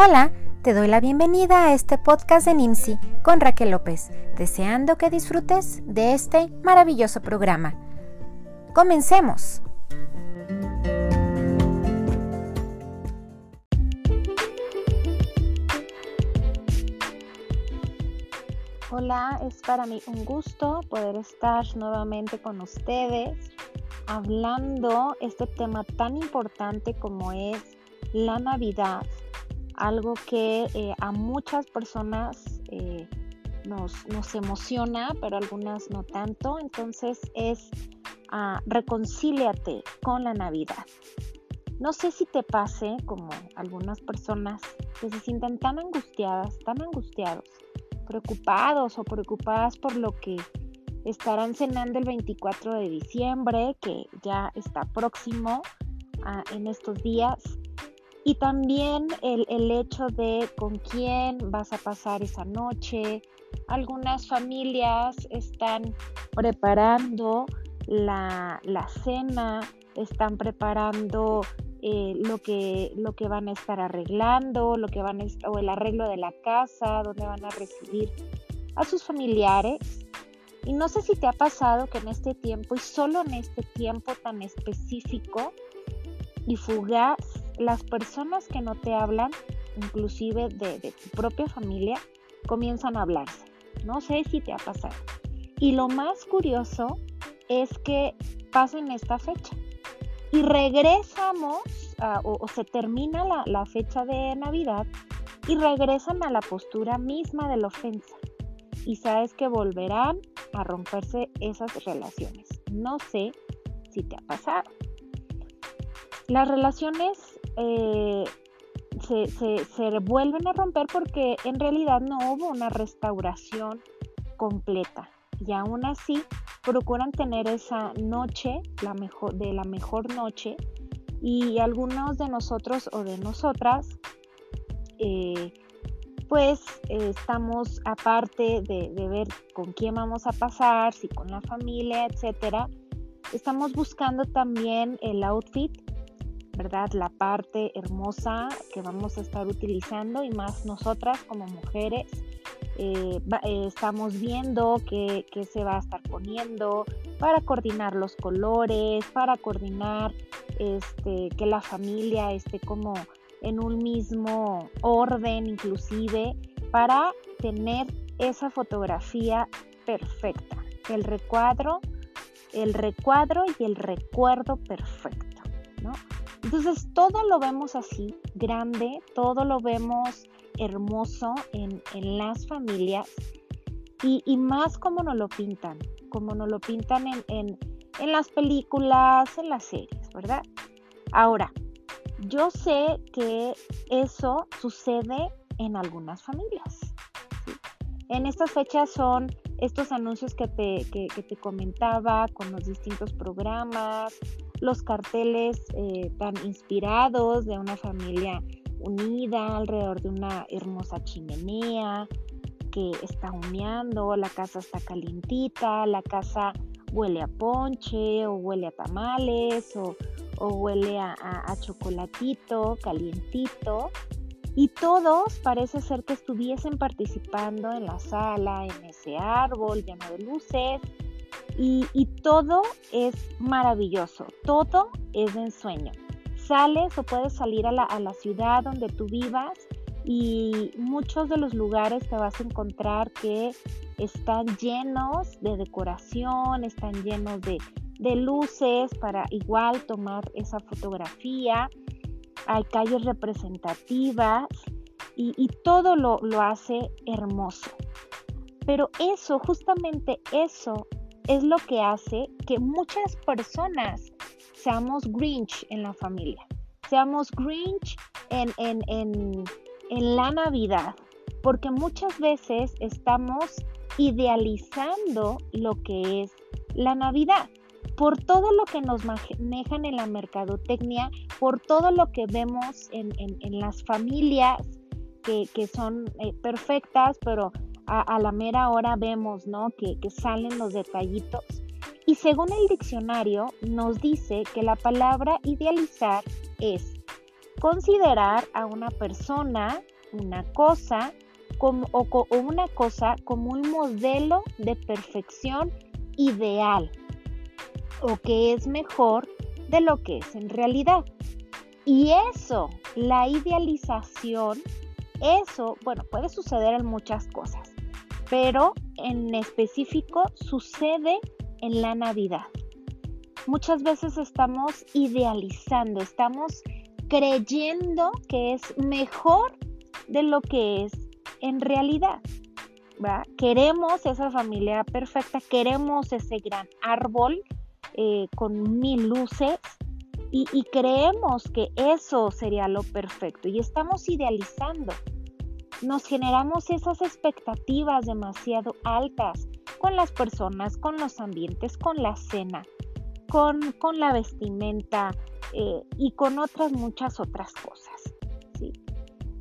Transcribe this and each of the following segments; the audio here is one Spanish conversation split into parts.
Hola, te doy la bienvenida a este podcast de NIMSI con Raquel López, deseando que disfrutes de este maravilloso programa. Comencemos. Hola, es para mí un gusto poder estar nuevamente con ustedes hablando este tema tan importante como es la Navidad algo que eh, a muchas personas eh, nos, nos, emociona, pero algunas no tanto. Entonces es uh, reconcíliate con la Navidad. No sé si te pase como algunas personas que se sienten tan angustiadas, tan angustiados, preocupados o preocupadas por lo que estarán cenando el 24 de diciembre, que ya está próximo uh, en estos días y también el, hecho de con quién vas a pasar esa noche. Algunas familias están preparando la, cena, están preparando eh, lo, que, lo que van a estar arreglando, lo que van o el arreglo de la casa, donde van a recibir a sus familiares. Y no sé si te ha pasado que en este tiempo, y solo en este tiempo tan específico y fugaz, las personas que no te hablan, inclusive de, tu propia familia, comienzan a hablarse. No sé si te ha pasado. Y lo más curioso es que pasa en esta fecha. Y regresamos, o, se termina la, la fecha de Navidad y regresan a la postura misma de la ofensa. Y sabes que volverán a romperse esas relaciones. No sé si te ha pasado. Las relaciones eh, se, se, vuelven a romper porque en realidad no hubo una restauración completa. Y aún así procuran tener esa noche, la mejor, de la mejor noche, y algunos de nosotros o de nosotras, eh, pues estamos aparte de, de, ver con quién vamos a pasar, si con la familia, etcétera, estamos buscando también el outfit ¿verdad? La parte hermosa que vamos a estar utilizando y más nosotras como mujeres. Eh, eh, estamos viendo qué, se va a estar poniendo para coordinar los colores, para coordinar este, que la familia esté como en un mismo orden inclusive, para tener esa fotografía perfecta, el recuadro, el recuadro y el recuerdo perfecto, ¿no? Entonces todo lo vemos así, grande, todo lo vemos hermoso en, las familias y, más como nos lo pintan, como nos lo pintan en, las películas, en las series, ¿verdad? Ahora, yo sé que eso sucede en algunas familias. En estas fechas son estos anuncios que te, que te comentaba con los distintos programas, los carteles eh, tan inspirados de una familia unida alrededor de una hermosa chimenea que está humeando, la casa está calientita, la casa huele a ponche o huele a tamales o, huele a, a, chocolatito calientito. Y todos parece ser que estuviesen participando en la sala, en ese árbol lleno de luces y, todo es maravilloso, todo es de ensueño. Sales o puedes salir a la, ciudad donde tú vivas y muchos de los lugares te vas a encontrar que están llenos de decoración, están llenos de, luces para igual tomar esa fotografía. Hay calles representativas y, todo lo, lo hace hermoso. Pero eso, justamente eso es lo que hace que muchas personas seamos Grinch en la familia, seamos Grinch en, en, la Navidad, porque muchas veces estamos idealizando lo que es la Navidad por todo lo que nos manejan en la mercadotecnia, por todo lo que vemos en, las familias que, son eh, perfectas, pero a, la mera hora vemos, ¿no? Que, salen los detallitos. Y según el diccionario nos dice que la palabra idealizar es considerar a una persona, una cosa o, una cosa como un modelo de perfección ideal o que es mejor de lo que es en realidad. Y eso, la idealización, eso, bueno, puede suceder en muchas cosas, pero en específico sucede en la Navidad. Muchas veces estamos idealizando, estamos creyendo que es mejor de lo que es en realidad. Queremos esa familia perfecta, queremos ese gran árbol eh, con mil luces y, y creemos que eso sería lo perfecto y estamos idealizando. Nos generamos esas expectativas demasiado altas con las personas, con los ambientes, con la cena, con, con la vestimenta eh, y con otras muchas otras cosas. ¿sí?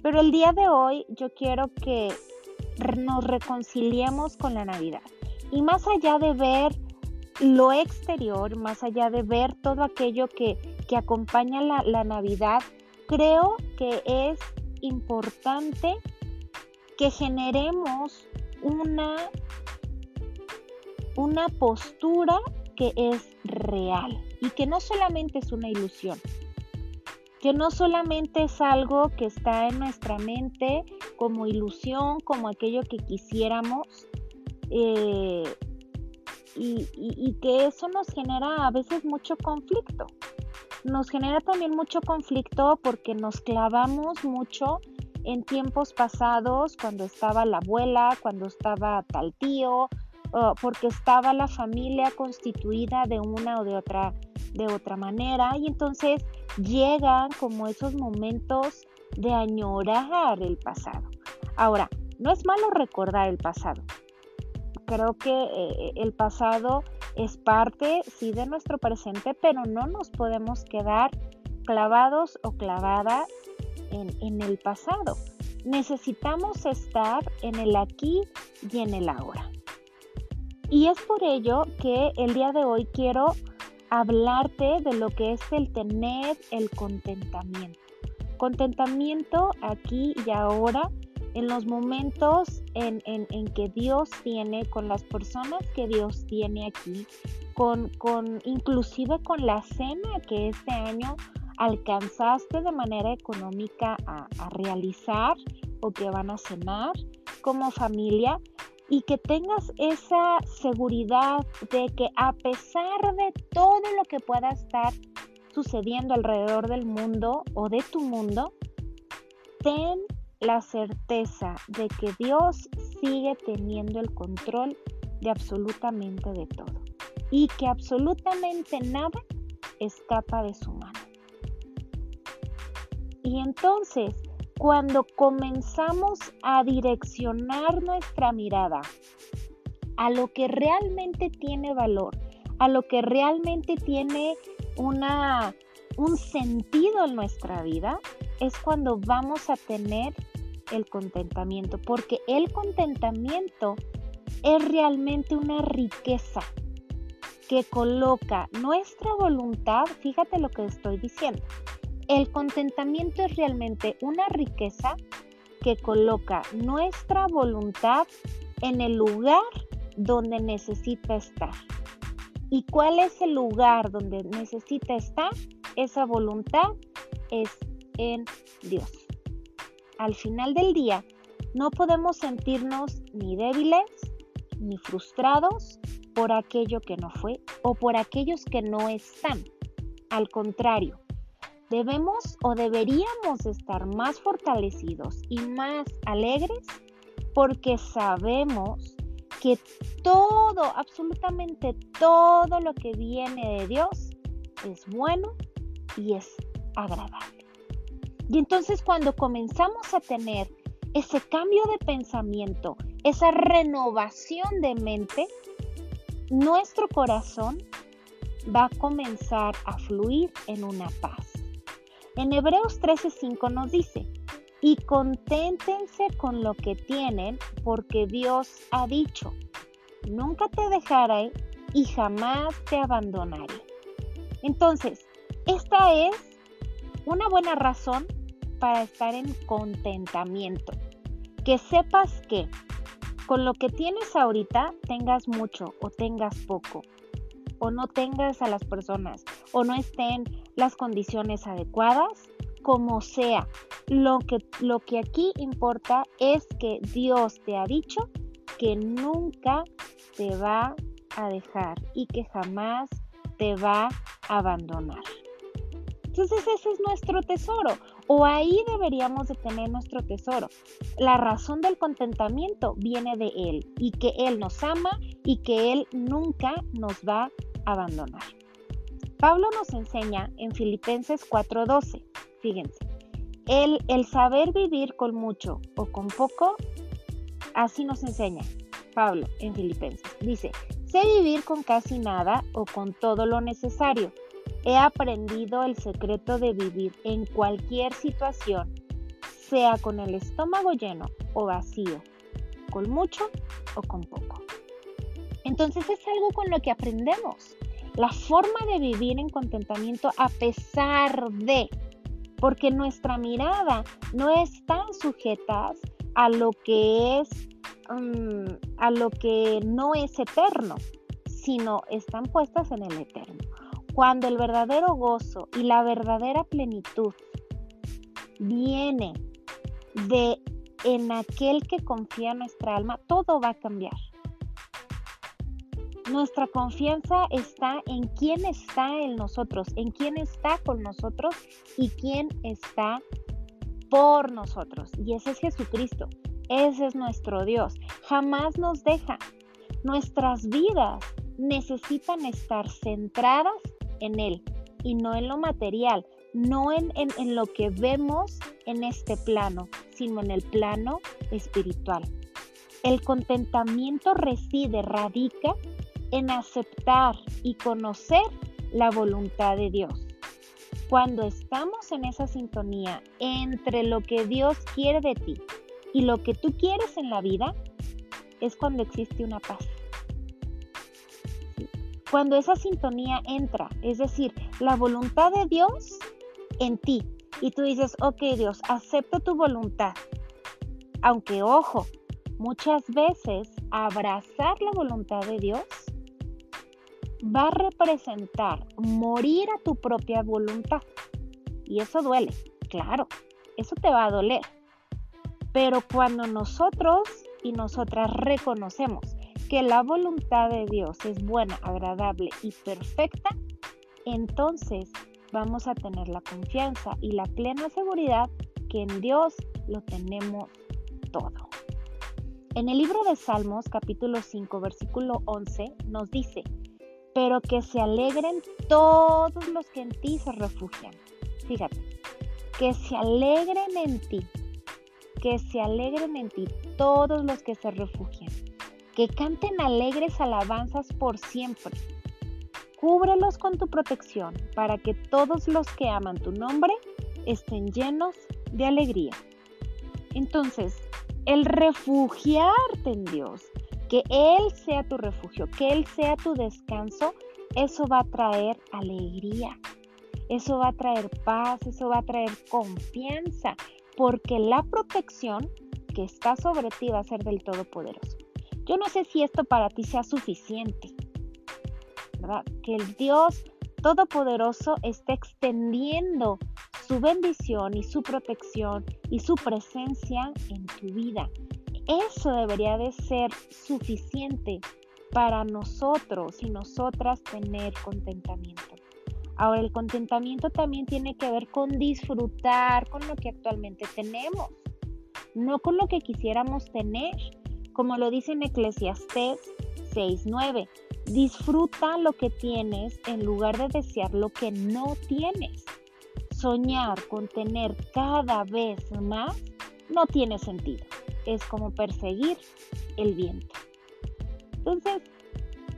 Pero el día de hoy yo quiero que nos reconciliemos con la Navidad. Y más allá de ver lo exterior, más allá de ver todo aquello que, que acompaña la, la Navidad, creo que es importante que generemos una, una postura que es real y que no solamente es una ilusión, que no solamente es algo que está en nuestra mente como ilusión, como aquello que quisiéramos, eh, y, y, que eso nos genera a veces mucho conflicto. Nos genera también mucho conflicto porque nos clavamos mucho en tiempos pasados, cuando estaba la abuela, cuando estaba tal tío, porque estaba la familia constituida de una o de otra, de otra manera y entonces llegan como esos momentos de añorar el pasado. Ahora, no es malo recordar el pasado. Creo que eh, el pasado es parte, sí, de nuestro presente, pero no nos podemos quedar clavados o clavadas en, en el pasado. Necesitamos estar en el aquí y en el ahora. Y es por ello que el día de hoy quiero hablarte de lo que es el tener el contentamiento. Contentamiento aquí y ahora en los momentos en, que Dios tiene, con las personas que Dios tiene aquí, con, con inclusive con la cena que este año alcanzaste de manera económica a, a realizar o que van a cenar como familia, y que tengas esa seguridad de que a pesar de todo lo que pueda estar sucediendo alrededor del mundo o de tu mundo, ten la certeza de que Dios sigue teniendo el control de absolutamente de todo y que absolutamente nada escapa de su mano. Y entonces cuando comenzamos a direccionar nuestra mirada a lo que realmente tiene valor, a lo que realmente tiene una, un sentido en nuestra vida, es cuando vamos a tener el contentamiento, porque el contentamiento es realmente una riqueza que coloca nuestra voluntad, fíjate lo que estoy diciendo, el contentamiento es realmente una riqueza que coloca nuestra voluntad en el lugar donde necesita estar. ¿Y cuál es el lugar donde necesita estar? Esa voluntad es en Dios. Al final del día, no podemos sentirnos ni débiles ni frustrados por aquello que no fue o por aquellos que no están. Al contrario, debemos o deberíamos estar más fortalecidos y más alegres porque sabemos que todo, absolutamente todo lo que viene de Dios es bueno y es agradable. Y entonces cuando comenzamos a tener ese cambio de pensamiento, esa renovación de mente, nuestro corazón va a comenzar a fluir en una paz. En Hebreos 13:5 nos dice, y conténtense con lo que tienen, porque Dios ha dicho, nunca te dejaré y jamás te abandonaré. Entonces, esta es una buena razón para estar en contentamiento. Que sepas que con lo que tienes ahorita, tengas mucho o tengas poco, o no tengas a las personas, o no estén las condiciones adecuadas, como sea. Lo que, lo que aquí importa es que Dios te ha dicho que nunca te va a dejar y que jamás te va a abandonar. Entonces ese es nuestro tesoro o ahí deberíamos de tener nuestro tesoro. La razón del contentamiento viene de Él y que Él nos ama y que Él nunca nos va abandonar. Pablo nos enseña en Filipenses 4:12, fíjense, el, el saber vivir con mucho o con poco, así nos enseña Pablo en Filipenses. Dice, sé vivir con casi nada o con todo lo necesario He aprendido el secreto de vivir en cualquier situación, sea con el estómago lleno o vacío, con mucho o con poco. Entonces es algo con lo que aprendemos. La forma de vivir en contentamiento a pesar de, porque nuestra mirada no está sujeta a lo que es, mm, a lo que no es eterno, sino están puestas en el eterno cuando el verdadero gozo y la verdadera plenitud viene de en aquel que confía nuestra alma, todo va a cambiar. Nuestra confianza está en quién está en nosotros, en quién está con nosotros y quién está por nosotros. Y ese es Jesucristo. Ese es nuestro Dios. Jamás nos deja. Nuestras vidas necesitan estar centradas en Él y no en lo material, no en, en, lo que vemos en este plano, sino en el plano espiritual. El contentamiento reside, radica en aceptar y conocer la voluntad de Dios. Cuando estamos en esa sintonía entre lo que Dios quiere de ti y lo que tú quieres en la vida, es cuando existe una paz. Cuando esa sintonía entra, es decir, la voluntad de Dios en ti, y tú dices, ok Dios, acepto tu voluntad. Aunque ojo, muchas veces abrazar la voluntad de Dios va a representar morir a tu propia voluntad. Y eso duele, claro, eso te va a doler. Pero cuando nosotros y nosotras reconocemos que la voluntad de Dios es buena, agradable y perfecta, entonces vamos a tener la confianza y la plena seguridad que en Dios lo tenemos todo. En el libro de Salmos capítulo 5 versículo 11 nos dice, pero que se alegren todos los que en ti se refugian. Fíjate, que se alegren en ti, que se alegren en ti todos los que se refugian que canten alegres alabanzas por siempre. Cúbrelos con tu protección para que todos los que aman tu nombre estén llenos de alegría. Entonces, el refugiarte en Dios, que Él sea tu refugio, que Él sea tu descanso, eso va a traer alegría, eso va a traer paz, eso va a traer confianza, porque la protección que está sobre ti va a ser del Todopoderoso. Yo no sé si esto para ti sea suficiente, ¿verdad? Que el Dios Todopoderoso esté extendiendo su bendición y su protección y su presencia en tu vida. Eso debería de ser suficiente para nosotros y nosotras tener contentamiento. Ahora, el contentamiento también tiene que ver con disfrutar con lo que actualmente tenemos, no con lo que quisiéramos tener como lo dice en Eclesiastés 6:9. Disfruta lo que tienes en lugar de desear lo que no tienes. Soñar con tener cada vez más no tiene sentido. Es como perseguir el viento. Entonces,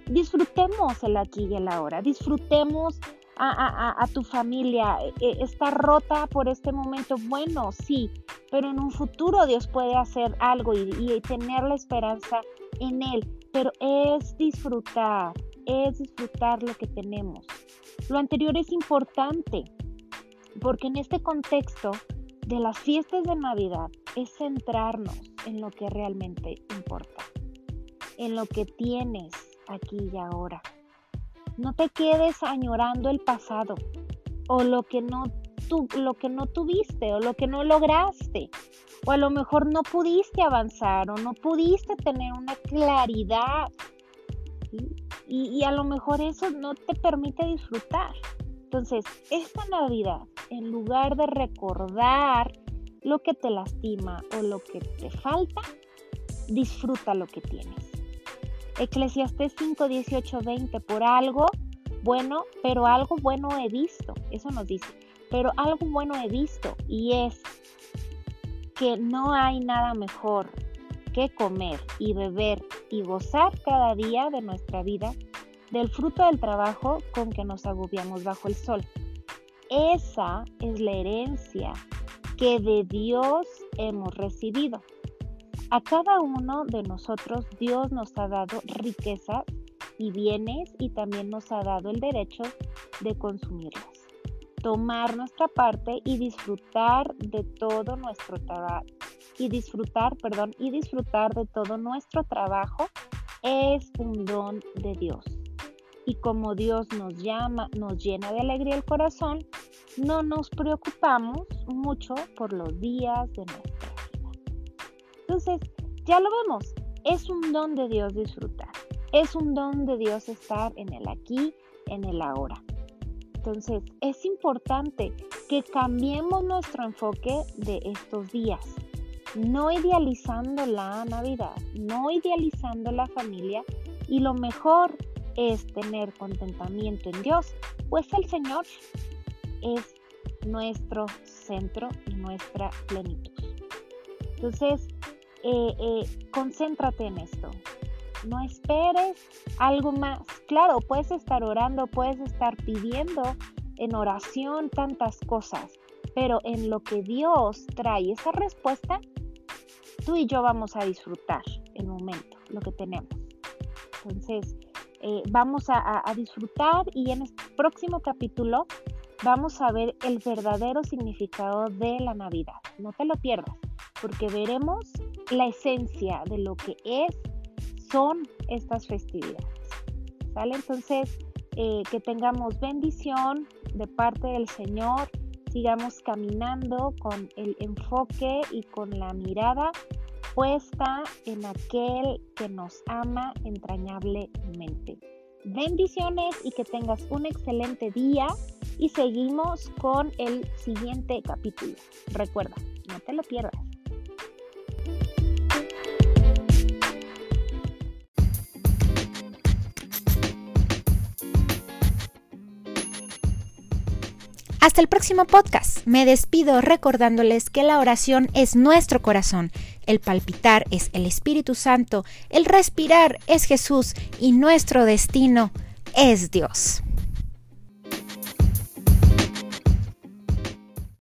disfrutemos el aquí y el ahora. Disfrutemos a, tu familia. E, e, está rota por este momento. Bueno, sí, pero en un futuro Dios puede hacer algo y, tener la esperanza en Él. Pero es disfrutar, es disfrutar lo que tenemos. Lo anterior es importante, Porque en este contexto de las fiestas de Navidad es centrarnos en lo que realmente importa, en lo que tienes aquí y ahora. No te quedes añorando el pasado o lo que no, lo que no tuviste o lo que no lograste. O a lo mejor no pudiste avanzar o no pudiste tener una claridad. Y, y a lo mejor eso no te permite disfrutar. Entonces, esta Navidad, en lugar de recordar lo que te lastima o lo que te falta, disfruta lo que tienes. Eclesiastés 5, 18, 20, por algo bueno, pero algo bueno he visto, eso nos dice, pero algo bueno he visto y es que no hay nada mejor que comer y beber y gozar cada día de nuestra vida del fruto del trabajo con que nos agobiamos bajo el sol. Esa es la herencia que de Dios hemos recibido. A cada uno de nosotros Dios nos ha dado riquezas y bienes y también nos ha dado el derecho de consumirlas. Tomar nuestra parte y disfrutar de todo nuestro trabajo y disfrutar, perdón, y disfrutar de todo nuestro trabajo es un don de Dios. Y como Dios nos llama, nos llena de alegría el corazón, no nos preocupamos mucho por los días de nuestra vida. Entonces, ya lo vemos, es un don de Dios disfrutar. Es un don de Dios estar en el aquí, en el ahora. Entonces, es importante que cambiemos nuestro enfoque de estos días, no idealizando la Navidad, no idealizando la familia y lo mejor es tener contentamiento en Dios, pues el Señor es nuestro centro y nuestra plenitud. Entonces, eh, eh, concéntrate en esto. No esperes algo más. Claro, puedes estar orando, puedes estar pidiendo en oración tantas cosas, pero en lo que Dios trae esa respuesta, tú y yo vamos a disfrutar el momento, lo que tenemos. Entonces, eh, vamos a, a disfrutar y en el este próximo capítulo vamos a ver el verdadero significado de la Navidad. No te lo pierdas, porque veremos la esencia de lo que es, son estas festividades. ¿Sale? Entonces, eh, que tengamos bendición de parte del Señor, sigamos caminando con el enfoque y con la mirada puesta en aquel que nos ama entrañablemente. Bendiciones y que tengas un excelente día y seguimos con el siguiente capítulo. Recuerda, no te lo pierdas. Hasta el próximo podcast. Me despido recordándoles que la oración es nuestro corazón, el palpitar es el Espíritu Santo, el respirar es Jesús y nuestro destino es Dios.